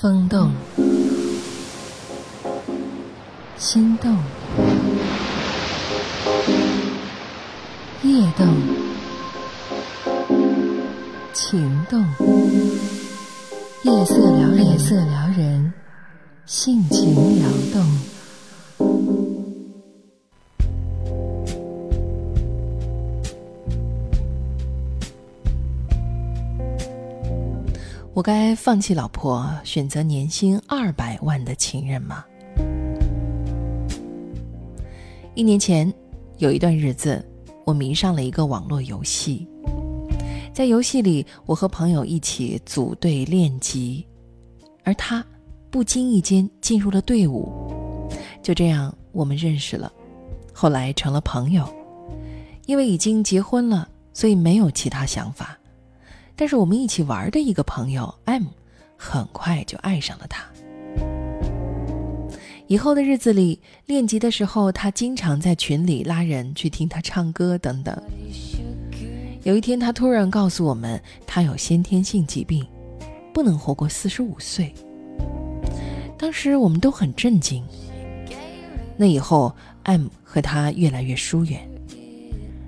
风动，心动，夜动，情动，夜色撩人，夜色撩人，性情撩动。我该放弃老婆，选择年薪二百万的情人吗？一年前，有一段日子，我迷上了一个网络游戏。在游戏里，我和朋友一起组队练级，而他不经意间进入了队伍。就这样，我们认识了，后来成了朋友。因为已经结婚了，所以没有其他想法。但是我们一起玩的一个朋友 M，很快就爱上了他。以后的日子里，练级的时候，他经常在群里拉人去听他唱歌等等。有一天，他突然告诉我们，他有先天性疾病，不能活过四十五岁。当时我们都很震惊。那以后，M 和他越来越疏远。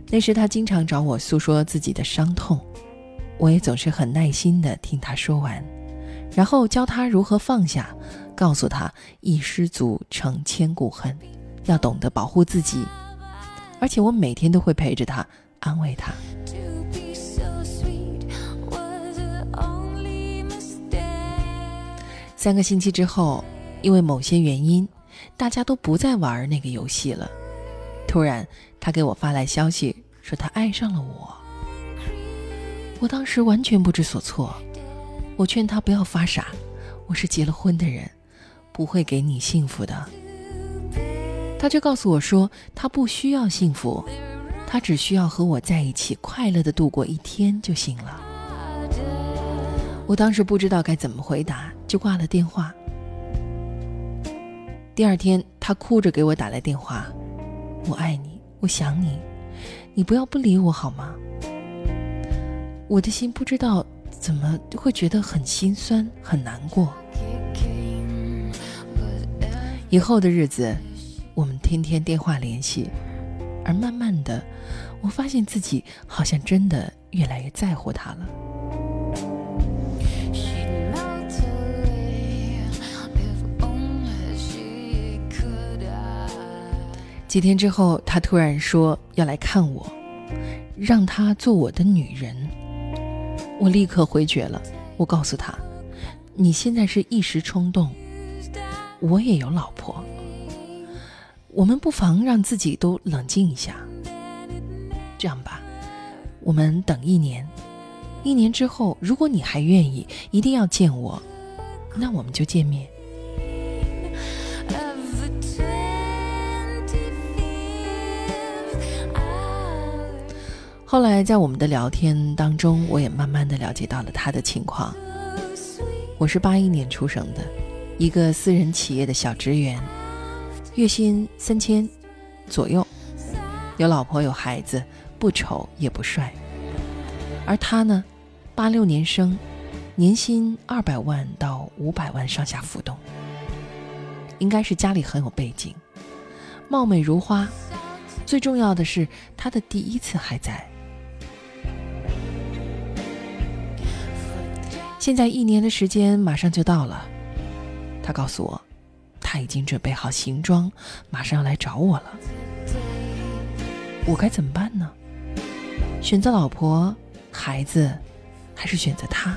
那时他经常找我诉说自己的伤痛。我也总是很耐心的听他说完，然后教他如何放下，告诉他一失足成千古恨，要懂得保护自己。而且我每天都会陪着他，安慰他。三个星期之后，因为某些原因，大家都不再玩那个游戏了。突然，他给我发来消息，说他爱上了我。我当时完全不知所措，我劝他不要发傻，我是结了婚的人，不会给你幸福的。他却告诉我说，他不需要幸福，他只需要和我在一起，快乐的度过一天就行了。我当时不知道该怎么回答，就挂了电话。第二天，他哭着给我打来电话：“我爱你，我想你，你不要不理我好吗？”我的心不知道怎么会觉得很心酸、很难过。以后的日子，我们天天电话联系，而慢慢的，我发现自己好像真的越来越在乎他了。几天之后，他突然说要来看我，让他做我的女人。我立刻回绝了。我告诉他：“你现在是一时冲动，我也有老婆，我们不妨让自己都冷静一下。这样吧，我们等一年，一年之后，如果你还愿意，一定要见我，那我们就见面。”后来，在我们的聊天当中，我也慢慢的了解到了他的情况。我是八一年出生的，一个私人企业的小职员，月薪三千左右，有老婆有孩子，不丑也不帅。而他呢，八六年生，年薪二百万到五百万上下浮动，应该是家里很有背景，貌美如花。最重要的是，他的第一次还在。现在一年的时间马上就到了，他告诉我，他已经准备好行装，马上要来找我了。我该怎么办呢？选择老婆、孩子，还是选择他？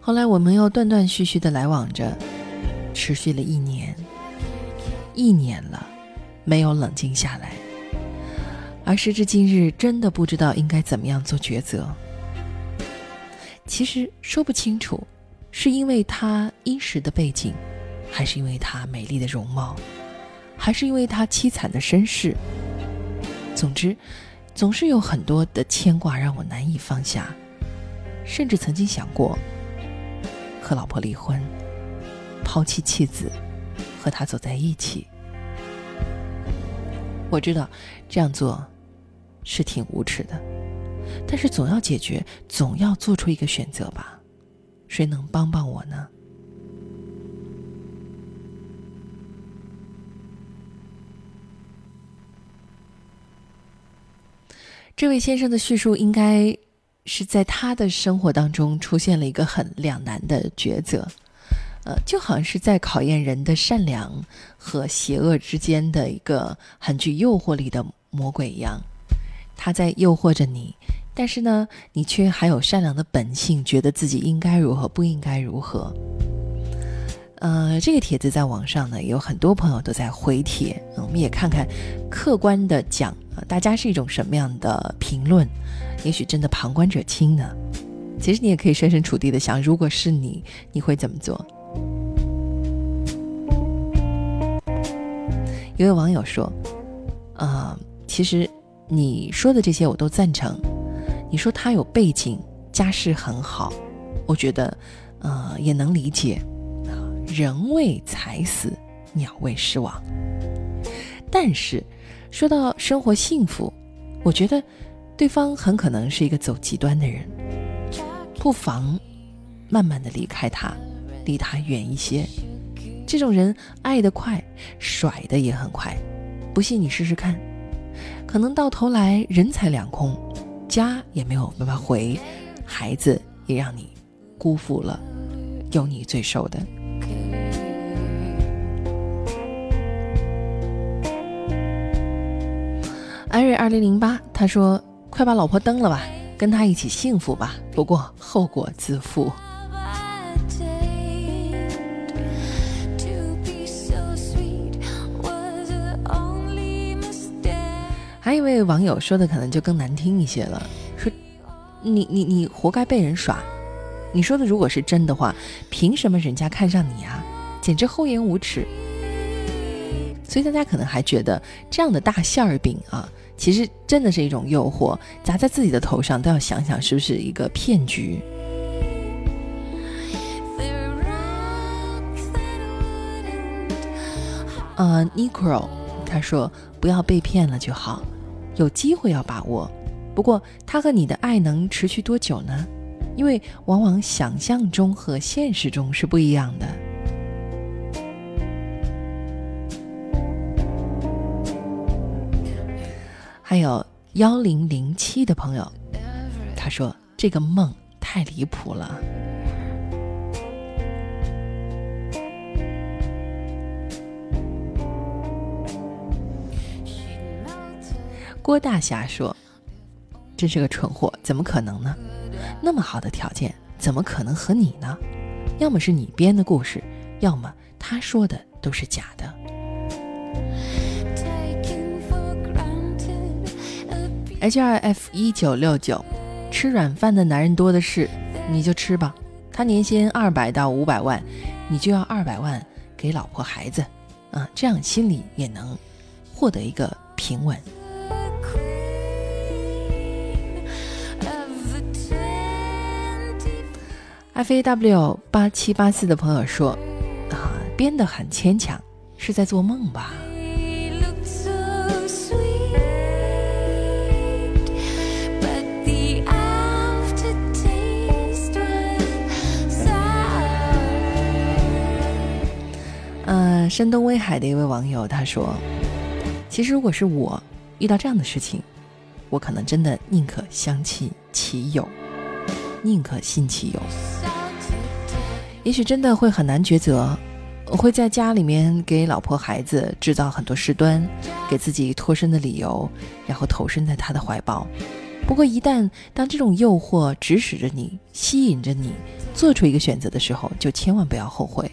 后来我们又断断续续的来往着，持续了一年。一年了，没有冷静下来，而时至今日，真的不知道应该怎么样做抉择。其实说不清楚，是因为他殷实的背景，还是因为他美丽的容貌，还是因为他凄惨的身世。总之，总是有很多的牵挂让我难以放下，甚至曾经想过和老婆离婚，抛弃妻子。和他走在一起，我知道这样做是挺无耻的，但是总要解决，总要做出一个选择吧。谁能帮帮我呢？这位先生的叙述应该是在他的生活当中出现了一个很两难的抉择，呃，就好像是在考验人的善良和邪恶之间的一个很具诱惑力的魔鬼一样，他在诱惑着你，但是呢，你却还有善良的本性，觉得自己应该如何，不应该如何。呃，这个帖子在网上呢，有很多朋友都在回帖，我们也看看，客观的讲，大家是一种什么样的评论？也许真的旁观者清呢。其实你也可以设身处地的想，如果是你，你会怎么做？一位网友说：“啊，其实你说的这些我都赞成。你说他有背景，家世很好，我觉得，呃，也能理解。”人为财死，鸟为食亡。但是，说到生活幸福，我觉得对方很可能是一个走极端的人，不妨慢慢的离开他，离他远一些。这种人爱得快，甩的也很快。不信你试试看，可能到头来人财两空，家也没有办法回，孩子也让你辜负了，有你最受的。安瑞二零零八，他说：“快把老婆蹬了吧，跟他一起幸福吧，不过后果自负。”还有一位网友说的可能就更难听一些了，说：“你你你活该被人耍。”你说的如果是真的话，凭什么人家看上你啊？简直厚颜无耻。所以大家可能还觉得这样的大馅儿饼啊。其实真的是一种诱惑，砸在自己的头上都要想想是不是一个骗局。呃 n i c o 他说不要被骗了就好，有机会要把握。不过他和你的爱能持续多久呢？因为往往想象中和现实中是不一样的。还有幺零零七的朋友，他说这个梦太离谱了。郭大侠说：“真是个蠢货，怎么可能呢？那么好的条件，怎么可能和你呢？要么是你编的故事，要么他说的都是假的。” H R F 一九六九，吃软饭的男人多的是，你就吃吧。他年薪二百到五百万，你就要二百万给老婆孩子，啊，这样心里也能获得一个平稳。F A W 八七八四的朋友说，啊，编得很牵强，是在做梦吧？山东威海的一位网友他说：“其实如果是我遇到这样的事情，我可能真的宁可相信其有，宁可信其有。也许真的会很难抉择，我会在家里面给老婆孩子制造很多事端，给自己脱身的理由，然后投身在他的怀抱。不过一旦当这种诱惑指使着你，吸引着你做出一个选择的时候，就千万不要后悔。”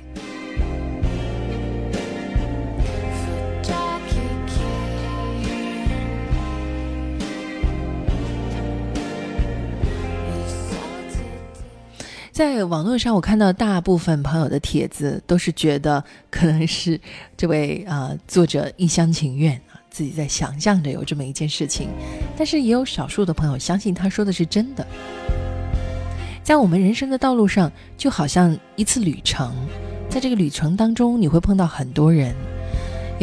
在网络上，我看到大部分朋友的帖子都是觉得可能是这位啊作者一厢情愿啊，自己在想象着有这么一件事情，但是也有少数的朋友相信他说的是真的。在我们人生的道路上，就好像一次旅程，在这个旅程当中，你会碰到很多人，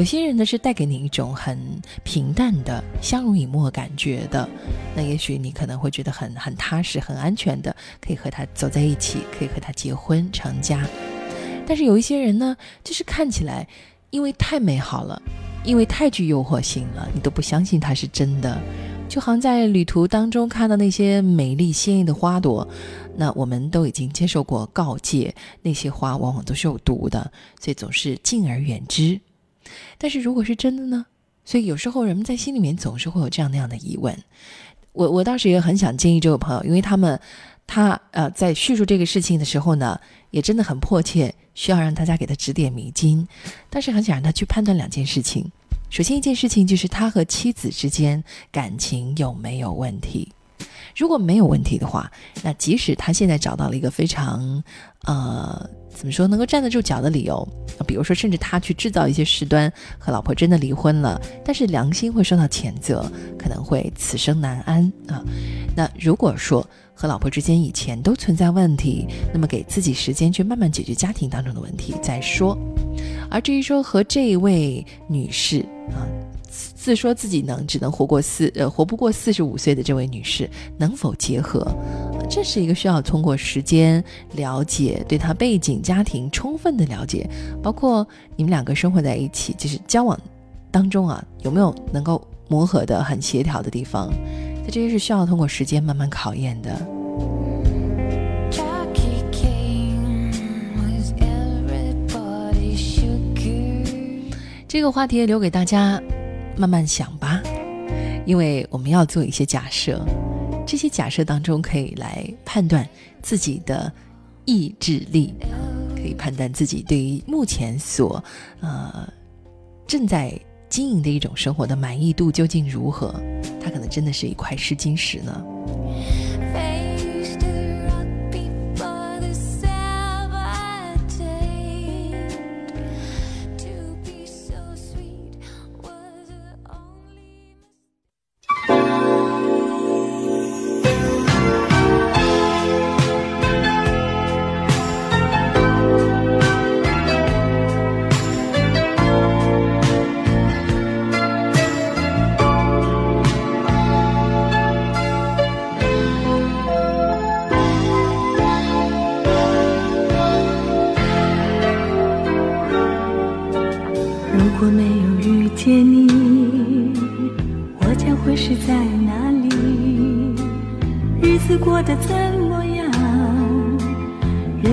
有些人呢是带给你一种很平淡的相濡以沫感觉的，那也许你可能会觉得很很踏实、很安全的，可以和他走在一起，可以和他结婚成家。但是有一些人呢，就是看起来因为太美好了，因为太具诱惑性了，你都不相信他是真的。就好像在旅途当中看到那些美丽鲜艳的花朵，那我们都已经接受过告诫，那些花往往都是有毒的，所以总是敬而远之。但是如果是真的呢？所以有时候人们在心里面总是会有这样那样的疑问。我我当时也很想建议这位朋友，因为他们他呃在叙述这个事情的时候呢，也真的很迫切需要让大家给他指点迷津，但是很想让他去判断两件事情。首先一件事情就是他和妻子之间感情有没有问题？如果没有问题的话，那即使他现在找到了一个非常，呃，怎么说能够站得住脚的理由，比如说甚至他去制造一些事端和老婆真的离婚了，但是良心会受到谴责，可能会此生难安啊。那如果说和老婆之间以前都存在问题，那么给自己时间去慢慢解决家庭当中的问题再说。而至于说和这位女士啊，自说自己能只能活过四呃活不过四十五岁的这位女士能否结合，这是一个需要通过时间了解对她背景家庭充分的了解，包括你们两个生活在一起就是交往当中啊有没有能够磨合的很协调的地方，这这些是需要通过时间慢慢考验的。这个话题留给大家慢慢想吧，因为我们要做一些假设，这些假设当中可以来判断自己的意志力，可以判断自己对于目前所呃正在经营的一种生活的满意度究竟如何，它可能真的是一块试金石呢。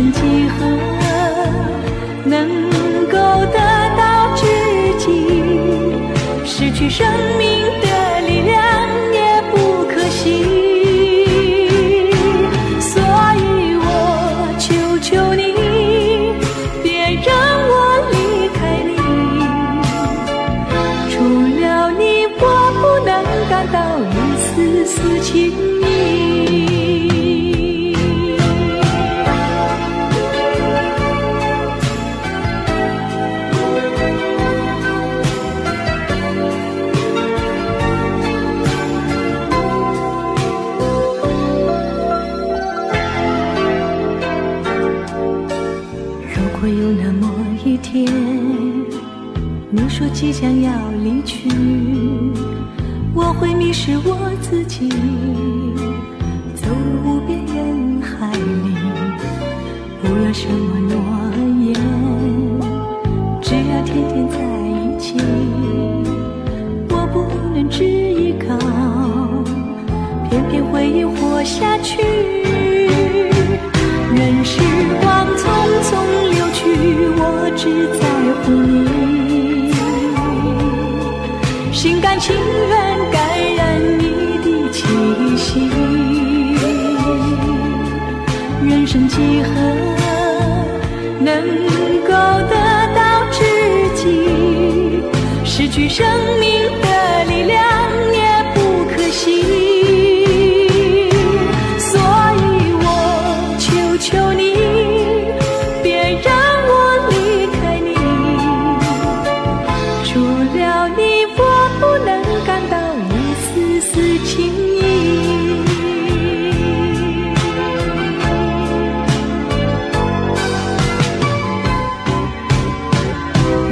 人几何能够得到知己失去生命的什么诺言，只要天天在一起，我不能只依靠片片回忆活下去，任时光匆匆流去，我只在乎你。心甘情愿感染你的气息。人生几何？能够得到知己失去生命